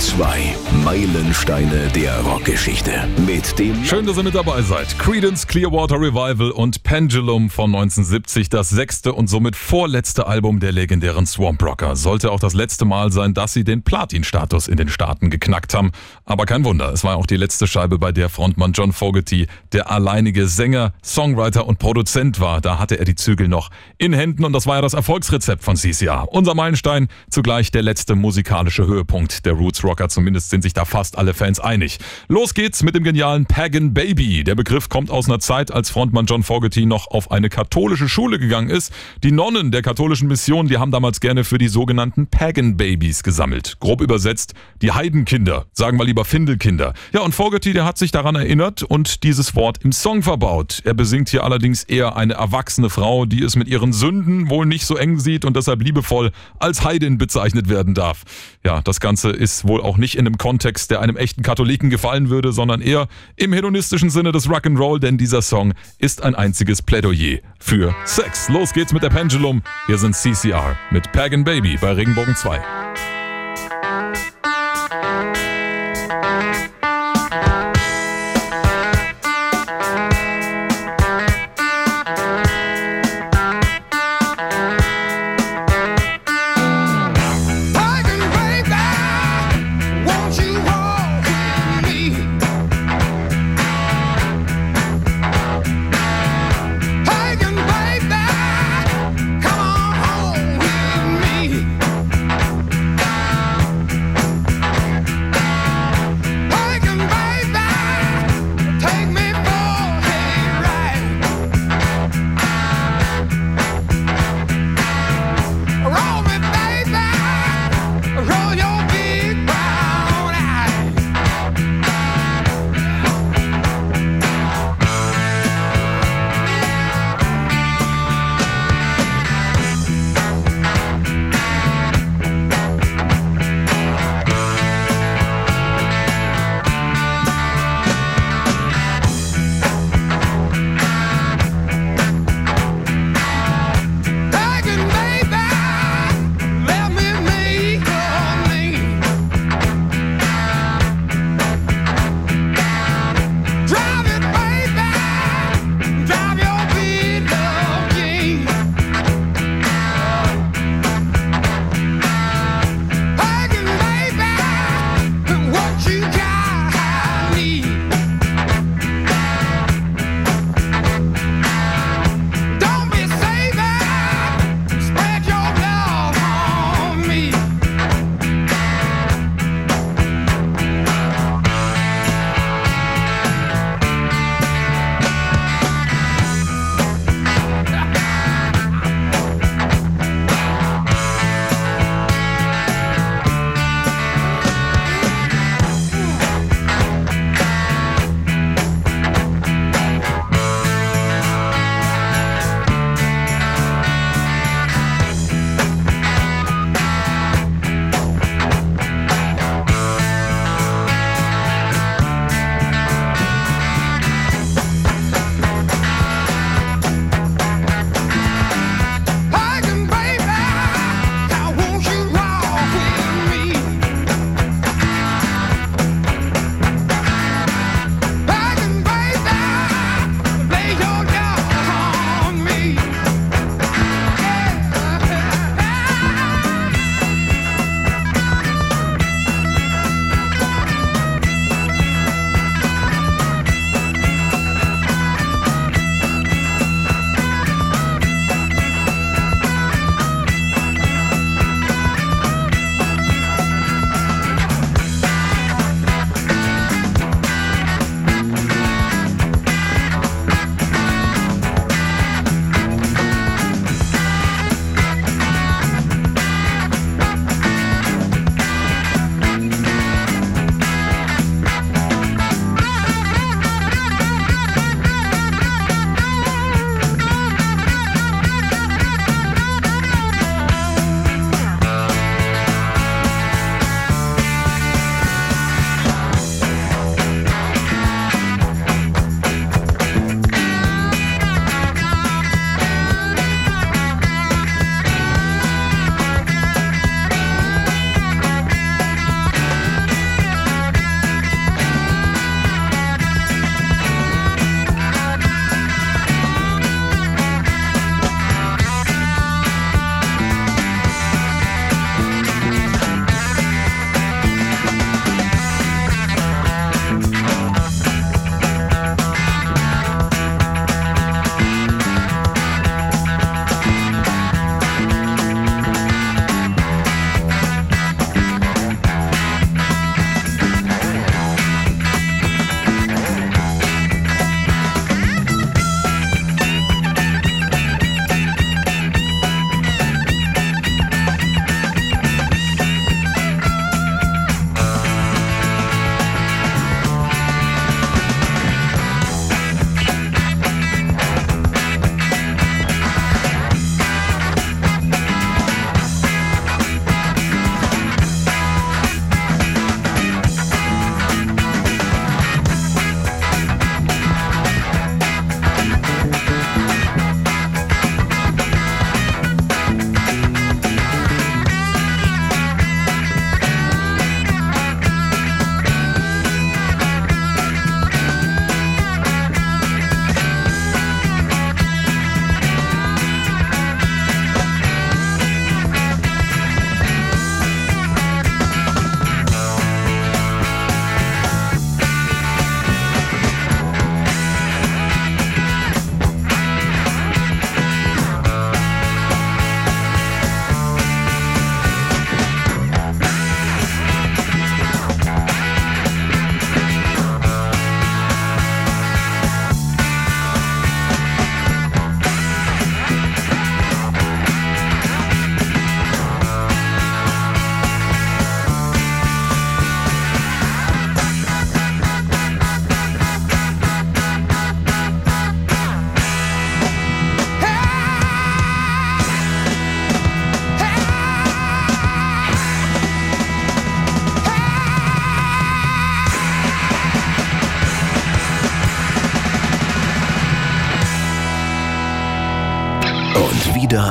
2. Meilensteine der Rockgeschichte. Mit dem. Schön, dass ihr mit dabei seid. Credence Clearwater Revival und Pendulum von 1970, das sechste und somit vorletzte Album der legendären Swamp Rocker. Sollte auch das letzte Mal sein, dass sie den Platin-Status in den Staaten geknackt haben. Aber kein Wunder, es war auch die letzte Scheibe, bei der Frontmann John Fogerty der alleinige Sänger, Songwriter und Produzent war. Da hatte er die Zügel noch in Händen und das war ja das Erfolgsrezept von CCR. Unser Meilenstein, zugleich der letzte musikalische Höhepunkt der Roots Rocker. Zumindest sind sich da fast alle Fans einig. Los geht's mit dem genialen Pagan Baby. Der Begriff kommt aus einer Zeit, als Frontmann John Fogerty noch auf eine katholische Schule gegangen ist. Die Nonnen der katholischen Mission, die haben damals gerne für die sogenannten Pagan Babies gesammelt. Grob übersetzt, die Heidenkinder. Sagen wir lieber Findelkinder. Ja, und Fogerty, der hat sich daran erinnert und dieses Wort im Song verbaut. Er besingt hier allerdings eher eine erwachsene Frau, die es mit ihren Sünden wohl nicht so eng sieht und deshalb liebevoll als Heidin bezeichnet werden darf. Ja, das Ganze ist wohl auch nicht in einem Kontext, der einem echten Katholiken gefallen würde, sondern eher im hedonistischen Sinne des Rock'n'Roll, denn dieser Song ist ein einziges Plädoyer für Sex. Los geht's mit der Pendulum. Hier sind CCR mit Pagan Baby bei Regenbogen 2.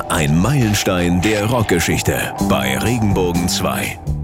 Ein Meilenstein der Rockgeschichte bei Regenbogen 2.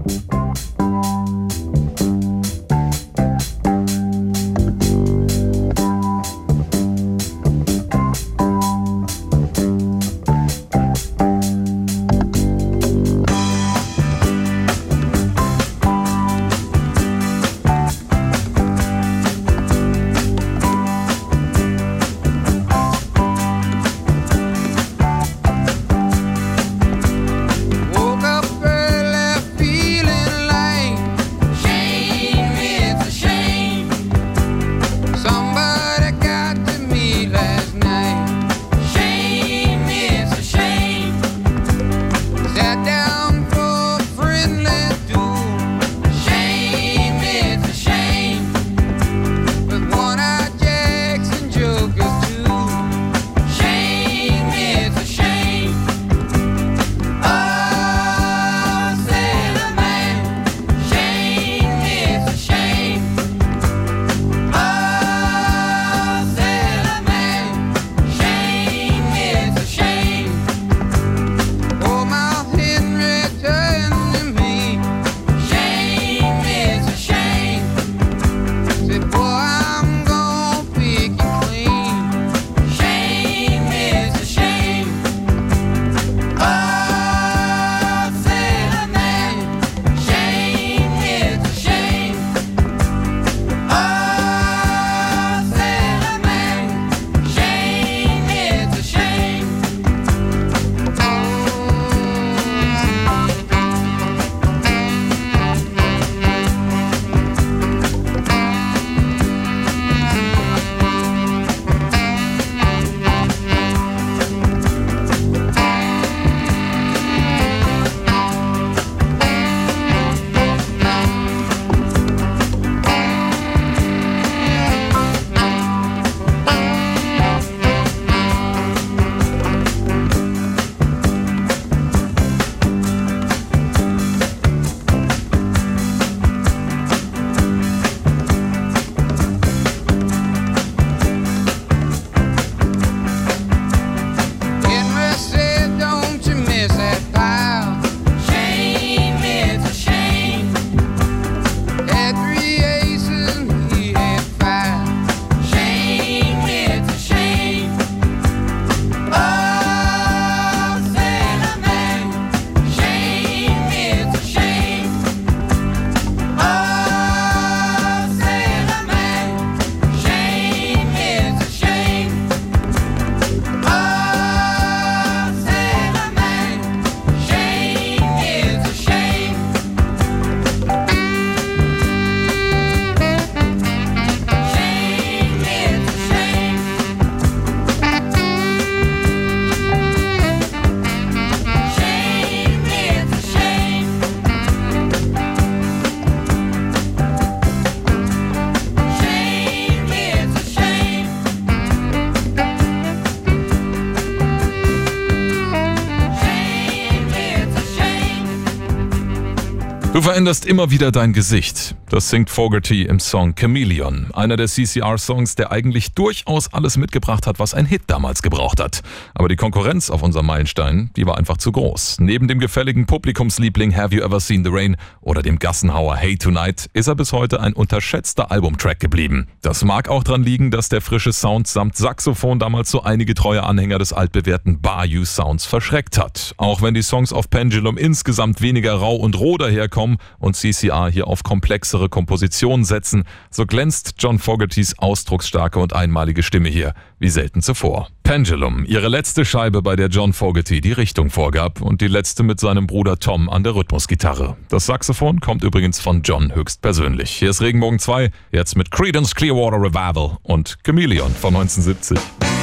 veränderst immer wieder dein Gesicht. Das singt Fogerty im Song Chameleon, einer der CCR-Songs, der eigentlich durchaus alles mitgebracht hat, was ein Hit damals gebraucht hat. Aber die Konkurrenz auf unserem Meilenstein, die war einfach zu groß. Neben dem gefälligen Publikumsliebling Have You Ever Seen the Rain oder dem Gassenhauer Hey Tonight ist er bis heute ein unterschätzter Albumtrack geblieben. Das mag auch dran liegen, dass der frische Sound samt Saxophon damals so einige treue Anhänger des altbewährten Bayou Sounds verschreckt hat. Auch wenn die Songs auf Pendulum insgesamt weniger rau und roh daherkommen und CCR hier auf komplexere andere Kompositionen setzen, so glänzt John Fogertys ausdrucksstarke und einmalige Stimme hier wie selten zuvor. Pendulum, ihre letzte Scheibe, bei der John Fogerty die Richtung vorgab und die letzte mit seinem Bruder Tom an der Rhythmusgitarre. Das Saxophon kommt übrigens von John höchstpersönlich. Hier ist Regenbogen 2, jetzt mit Credence Clearwater Revival und Chameleon von 1970.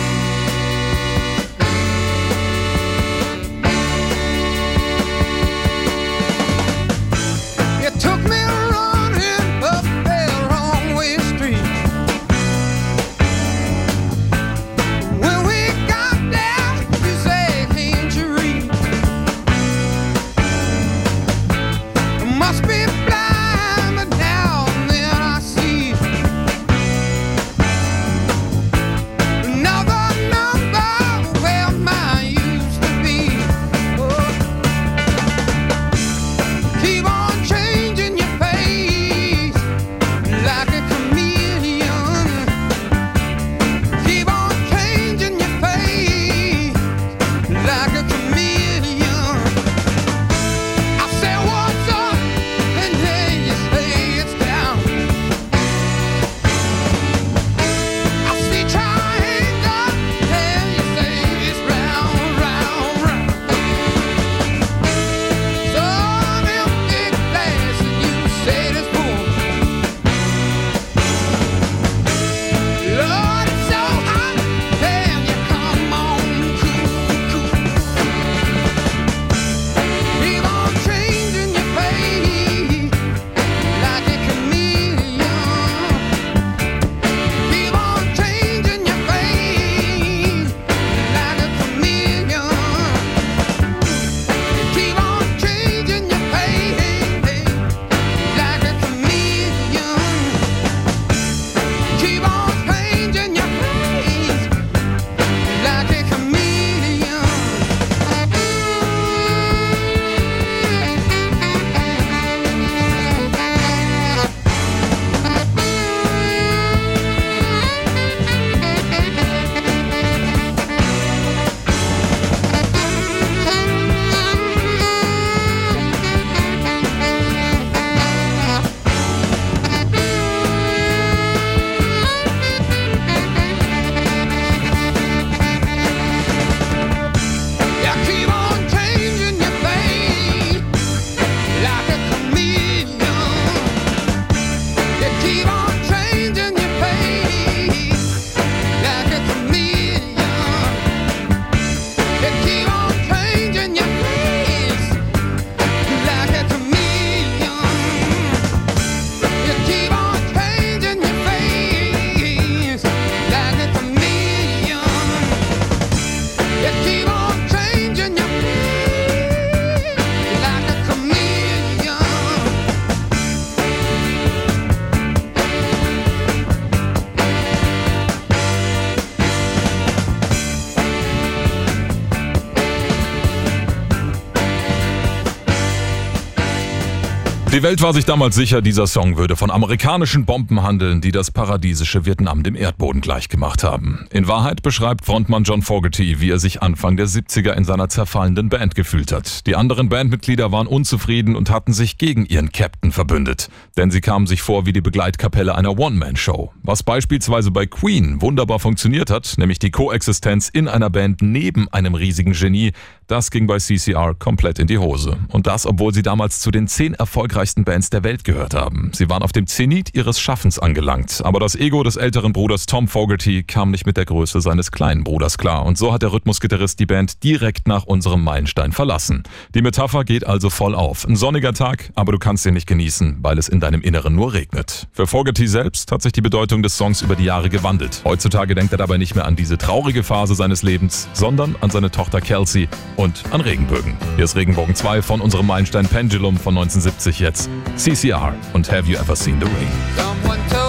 Die Welt war sich damals sicher, dieser Song würde von amerikanischen Bomben handeln, die das paradiesische Vietnam dem Erdboden gleichgemacht haben. In Wahrheit beschreibt Frontmann John Fogerty, wie er sich Anfang der 70er in seiner zerfallenden Band gefühlt hat. Die anderen Bandmitglieder waren unzufrieden und hatten sich gegen ihren Captain verbündet. Denn sie kamen sich vor wie die Begleitkapelle einer One-Man-Show. Was beispielsweise bei Queen wunderbar funktioniert hat, nämlich die Koexistenz in einer Band neben einem riesigen Genie, das ging bei CCR komplett in die Hose. Und das, obwohl sie damals zu den zehn erfolgreichsten Bands der Welt gehört haben. Sie waren auf dem Zenit ihres Schaffens angelangt. Aber das Ego des älteren Bruders Tom Fogerty kam nicht mit der Größe seines kleinen Bruders klar. Und so hat der Rhythmusgitarrist die Band direkt nach unserem Meilenstein verlassen. Die Metapher geht also voll auf. Ein sonniger Tag, aber du kannst ihn nicht genießen, weil es in deinem Inneren nur regnet. Für Fogerty selbst hat sich die Bedeutung des Songs über die Jahre gewandelt. Heutzutage denkt er dabei nicht mehr an diese traurige Phase seines Lebens, sondern an seine Tochter Kelsey und an Regenbögen. Hier ist Regenbogen 2 von unserem Meilenstein Pendulum von 1970 jetzt. CCR und Have You Ever Seen the Rain?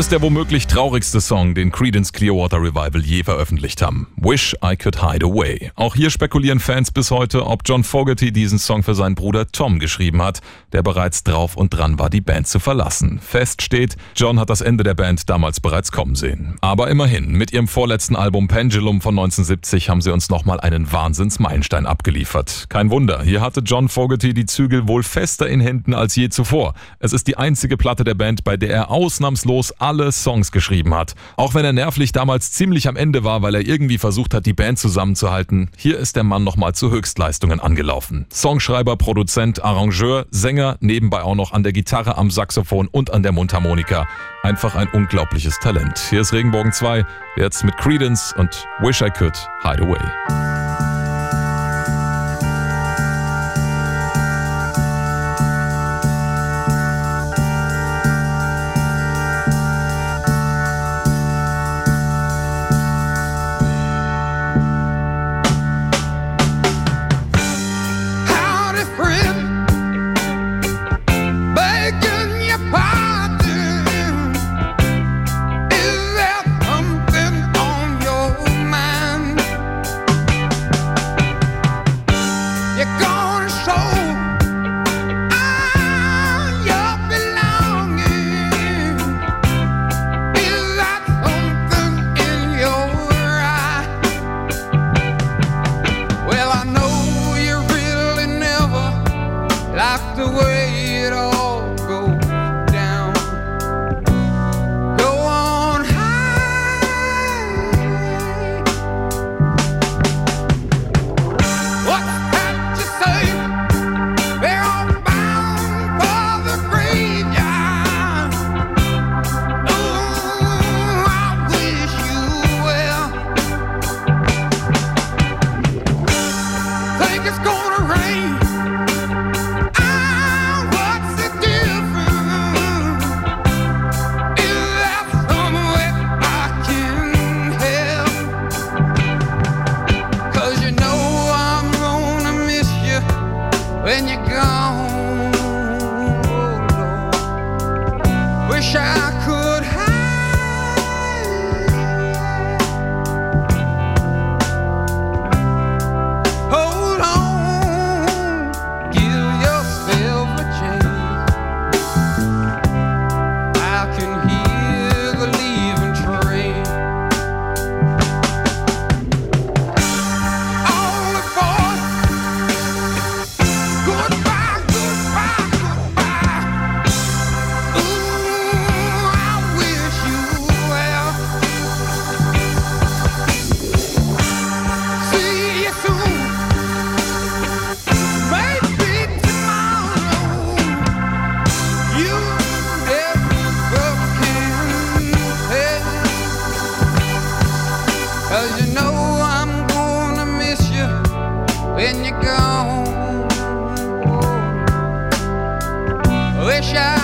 Ist der womöglich traurigste Song, den Creedence Clearwater Revival je veröffentlicht haben. Wish I Could Hide Away. Auch hier spekulieren Fans bis heute, ob John Fogerty diesen Song für seinen Bruder Tom geschrieben hat, der bereits drauf und dran war, die Band zu verlassen. Fest steht, John hat das Ende der Band damals bereits kommen sehen. Aber immerhin, mit ihrem vorletzten Album Pendulum von 1970 haben sie uns nochmal einen Wahnsinnsmeilenstein abgeliefert. Kein Wunder, hier hatte John Fogerty die Zügel wohl fester in Händen als je zuvor. Es ist die einzige Platte der Band, bei der er ausnahmslos alle Songs geschrieben hat. Auch wenn er nervlich damals ziemlich am Ende war, weil er irgendwie versucht hat, die Band zusammenzuhalten, hier ist der Mann nochmal zu Höchstleistungen angelaufen. Songschreiber, Produzent, Arrangeur, Sänger, nebenbei auch noch an der Gitarre, am Saxophon und an der Mundharmonika. Einfach ein unglaubliches Talent. Hier ist Regenbogen 2, jetzt mit Credence und Wish I Could Hide Away. wish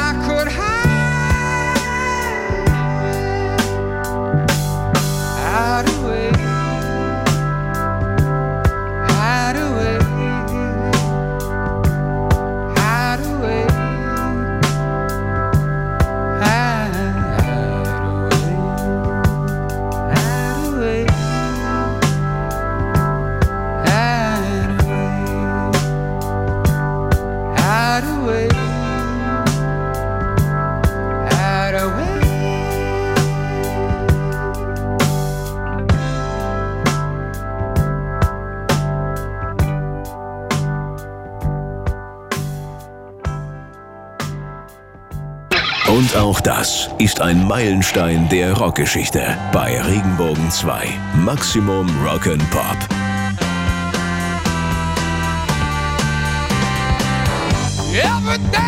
Das ist ein Meilenstein der Rockgeschichte bei Regenbogen 2. Maximum Rock'n'Pop. Every day.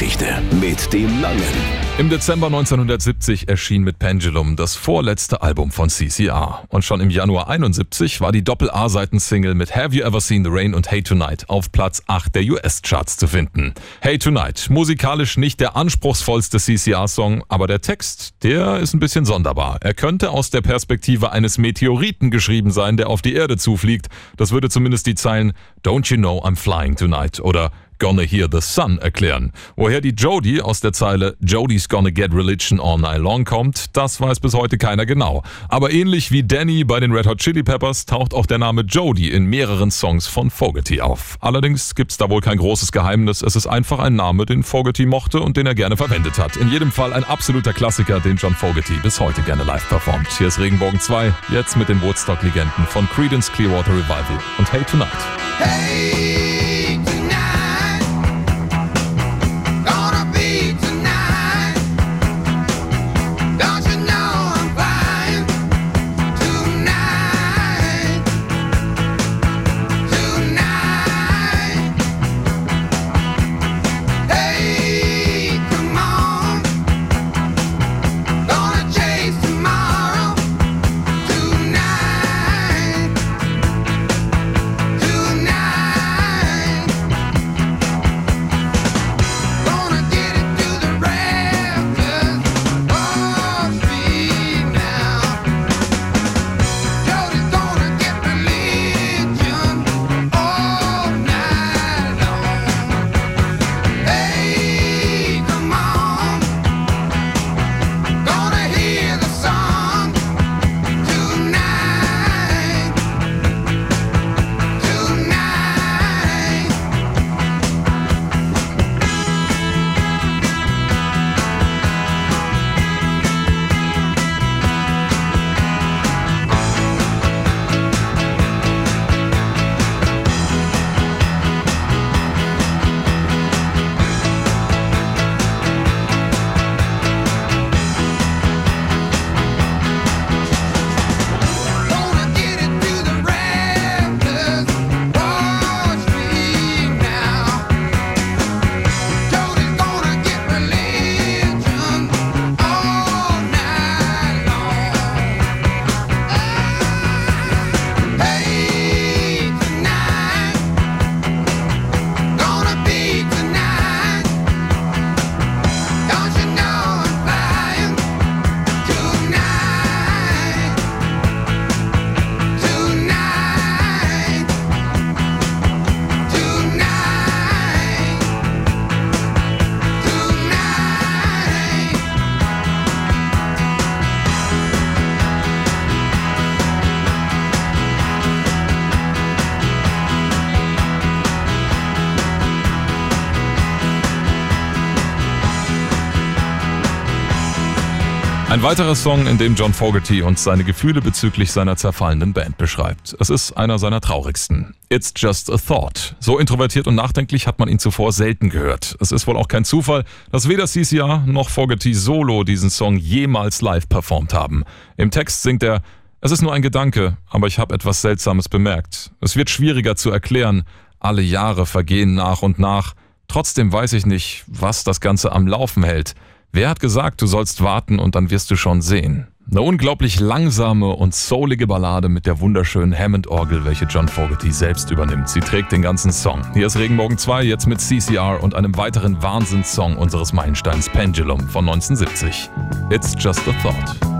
Der Rockgeschichte. Mit dem Langen. Im Dezember 1970 erschien mit Pendulum das vorletzte Album von CCR. Und schon im Januar 71 war die Doppel-A-Seiten-Single mit Have You Ever Seen the Rain und Hey Tonight auf Platz 8 der US-Charts zu finden. Hey Tonight, musikalisch nicht der anspruchsvollste CCR-Song, aber der Text, der ist ein bisschen sonderbar. Er könnte aus der Perspektive eines Meteoriten geschrieben sein, der auf die Erde zufliegt. Das würde zumindest die Zeilen Don't You Know I'm Flying Tonight oder Gonna Hear the Sun erklären. Woher die Jody aus der Zeile Jody's Gonna Get Religion All Night Long kommt, das weiß bis heute keiner genau. Aber ähnlich wie Danny bei den Red Hot Chili Peppers taucht auch der Name Jody in mehreren Songs von Fogerty auf. Allerdings gibt's da wohl kein großes Geheimnis, es ist einfach ein Name, den Fogerty mochte und den er gerne verwendet hat. In jedem Fall ein absoluter Klassiker, den John Fogerty bis heute gerne live performt. Hier ist Regenbogen 2, jetzt mit den Woodstock-Legenden von Creedence Clearwater Revival und Hey Tonight. Hey, Ein weiterer Song, in dem John Fogerty uns seine Gefühle bezüglich seiner zerfallenden Band beschreibt. Es ist einer seiner traurigsten. It's just a thought. So introvertiert und nachdenklich hat man ihn zuvor selten gehört. Es ist wohl auch kein Zufall, dass weder CCR noch Fogerty solo diesen Song jemals live performt haben. Im Text singt er, es ist nur ein Gedanke, aber ich habe etwas Seltsames bemerkt. Es wird schwieriger zu erklären. Alle Jahre vergehen nach und nach. Trotzdem weiß ich nicht, was das Ganze am Laufen hält. Wer hat gesagt, du sollst warten und dann wirst du schon sehen? Eine unglaublich langsame und soulige Ballade mit der wunderschönen Hammond-Orgel, welche John Fogerty selbst übernimmt. Sie trägt den ganzen Song. Hier ist Regenbogen 2, jetzt mit CCR und einem weiteren Wahnsinnssong unseres Meilensteins Pendulum von 1970. It's just a thought.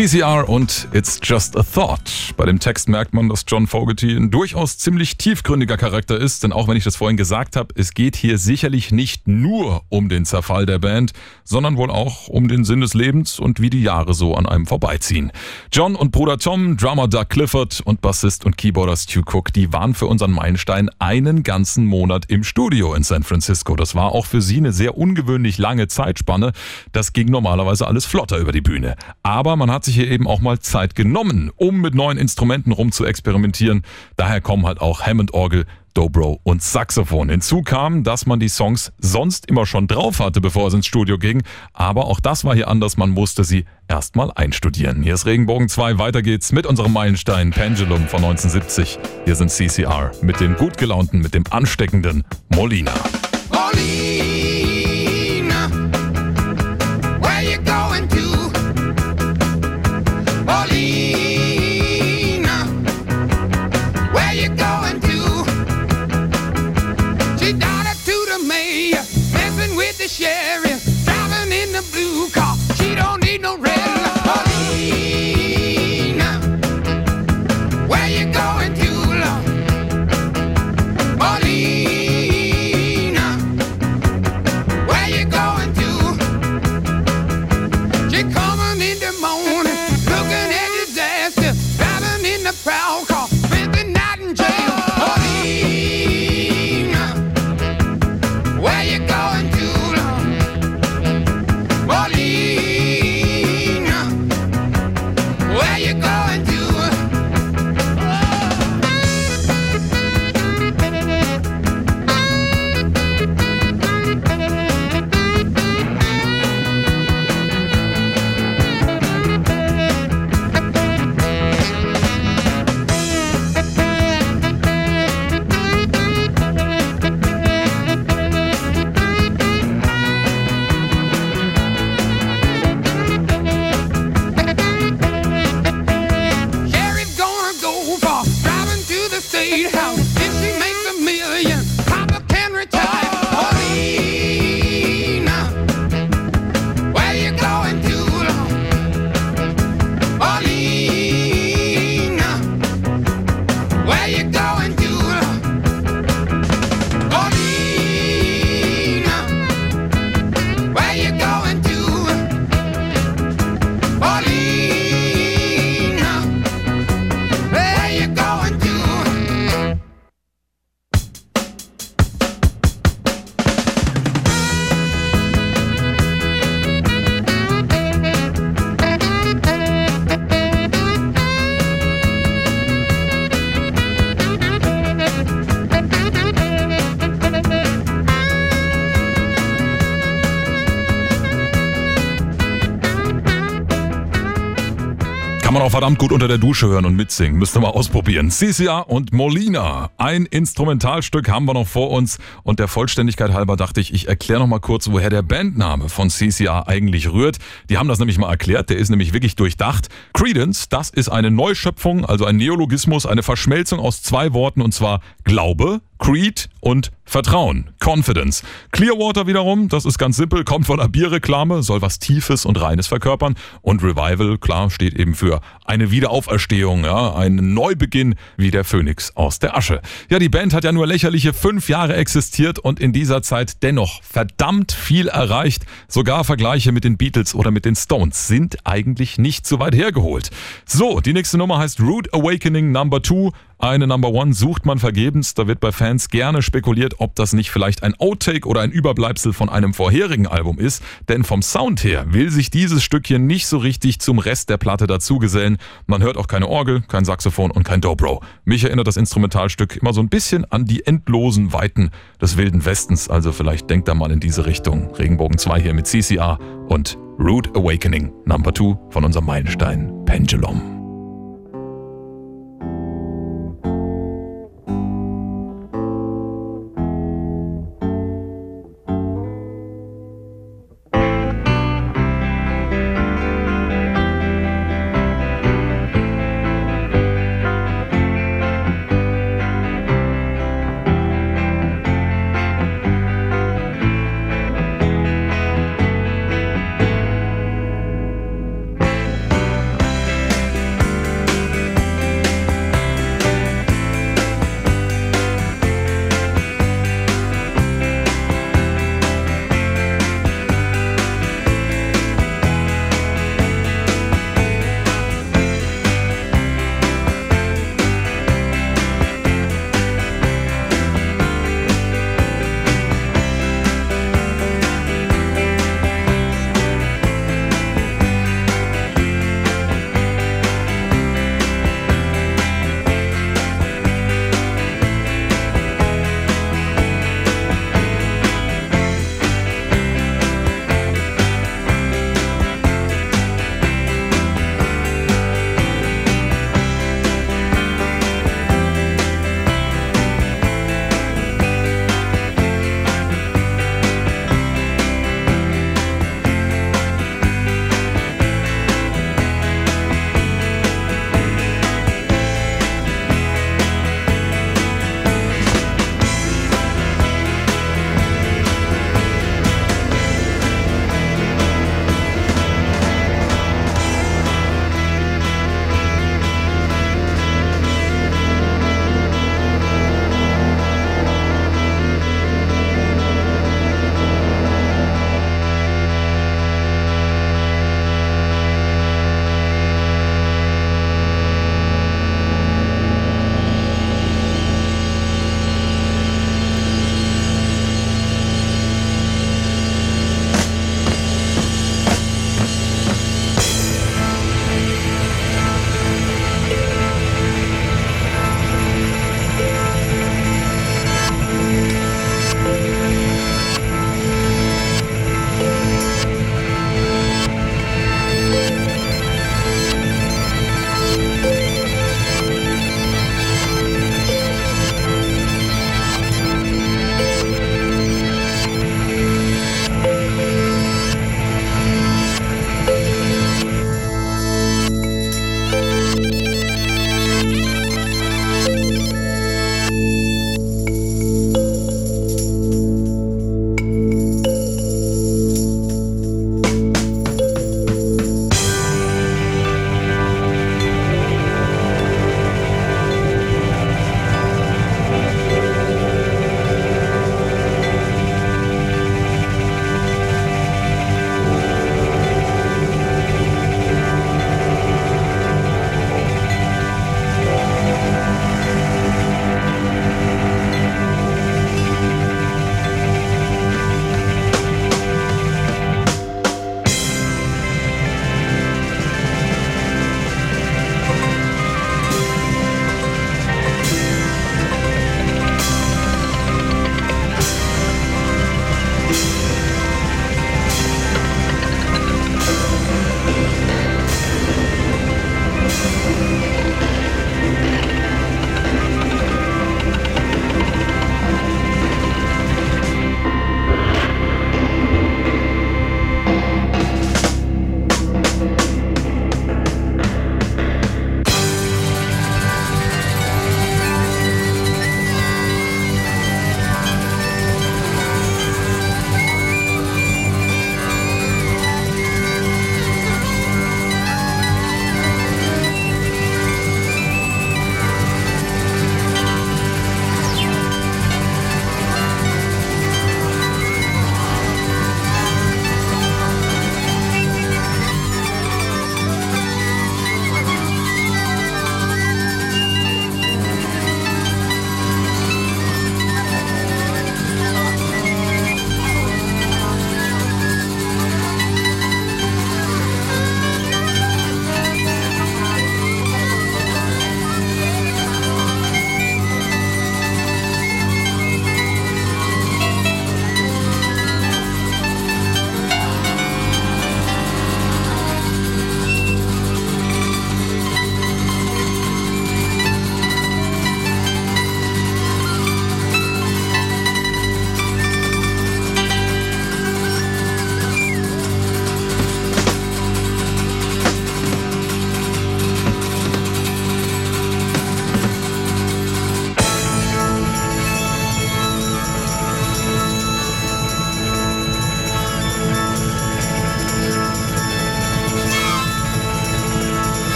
CCR und It's Just a Thought. Bei dem Text merkt man, dass John Fogerty ein durchaus ziemlich tiefgründiger Charakter ist, denn auch wenn ich das vorhin gesagt habe, es geht hier sicherlich nicht nur um den Zerfall der Band, sondern wohl auch um den Sinn des Lebens und wie die Jahre so an einem vorbeiziehen. John und Bruder Tom, Drummer Doug Clifford und Bassist und Keyboarder Stu Cook, die waren für unseren Meilenstein einen ganzen Monat im Studio in San Francisco. Das war auch für sie eine sehr ungewöhnlich lange Zeitspanne. Das ging normalerweise alles flotter über die Bühne. Aber man hat sich hier eben auch mal Zeit genommen, um mit neuen Instrumenten rum zu experimentieren. Daher kommen halt auch Hammond-Orgel, Dobro und Saxophon. Hinzu kam, dass man die Songs sonst immer schon drauf hatte, bevor es ins Studio ging. Aber auch das war hier anders. Man musste sie erstmal einstudieren. Hier ist Regenbogen 2. Weiter geht's mit unserem Meilenstein Pendulum von 1970. Hier sind CCR mit dem gut gelaunten, mit dem ansteckenden Molina. Paulina, verdammt gut unter der Dusche hören und mitsingen. Müsst ihr mal ausprobieren. CCR und Molina. Ein Instrumentalstück haben wir noch vor uns. Und der Vollständigkeit halber dachte ich, ich erkläre noch mal kurz, woher der Bandname von CCR eigentlich rührt. Die haben das nämlich mal erklärt. Der ist nämlich wirklich durchdacht. Credence, das ist eine Neuschöpfung, also ein Neologismus, eine Verschmelzung aus zwei Worten und zwar Glaube, Creed und Vertrauen, Confidence. Clearwater wiederum, das ist ganz simpel, kommt von einer Bierreklame, soll was Tiefes und Reines verkörpern. Und Revival, klar, steht eben für eine Wiederauferstehung, ja, ein Neubeginn wie der Phönix aus der Asche. Ja, die Band hat ja nur lächerliche fünf Jahre existiert und in dieser Zeit dennoch verdammt viel erreicht. Sogar Vergleiche mit den Beatles oder mit den Stones sind eigentlich nicht so weit hergeholt. So, die nächste Nummer heißt Rude Awakening Number 2. Eine Number One sucht man vergebens, da wird bei Fans gerne spekuliert, ob das nicht vielleicht ein Outtake oder ein Überbleibsel von einem vorherigen Album ist, denn vom Sound her will sich dieses Stückchen nicht so richtig zum Rest der Platte dazugesellen. Man hört auch keine Orgel, kein Saxophon und kein Dobro. Mich erinnert das Instrumentalstück immer so ein bisschen an die endlosen Weiten des wilden Westens, also vielleicht denkt da mal in diese Richtung. Regenbogen 2 hier mit CCR und Rude Awakening Number 2 von unserem Meilenstein Pendulum.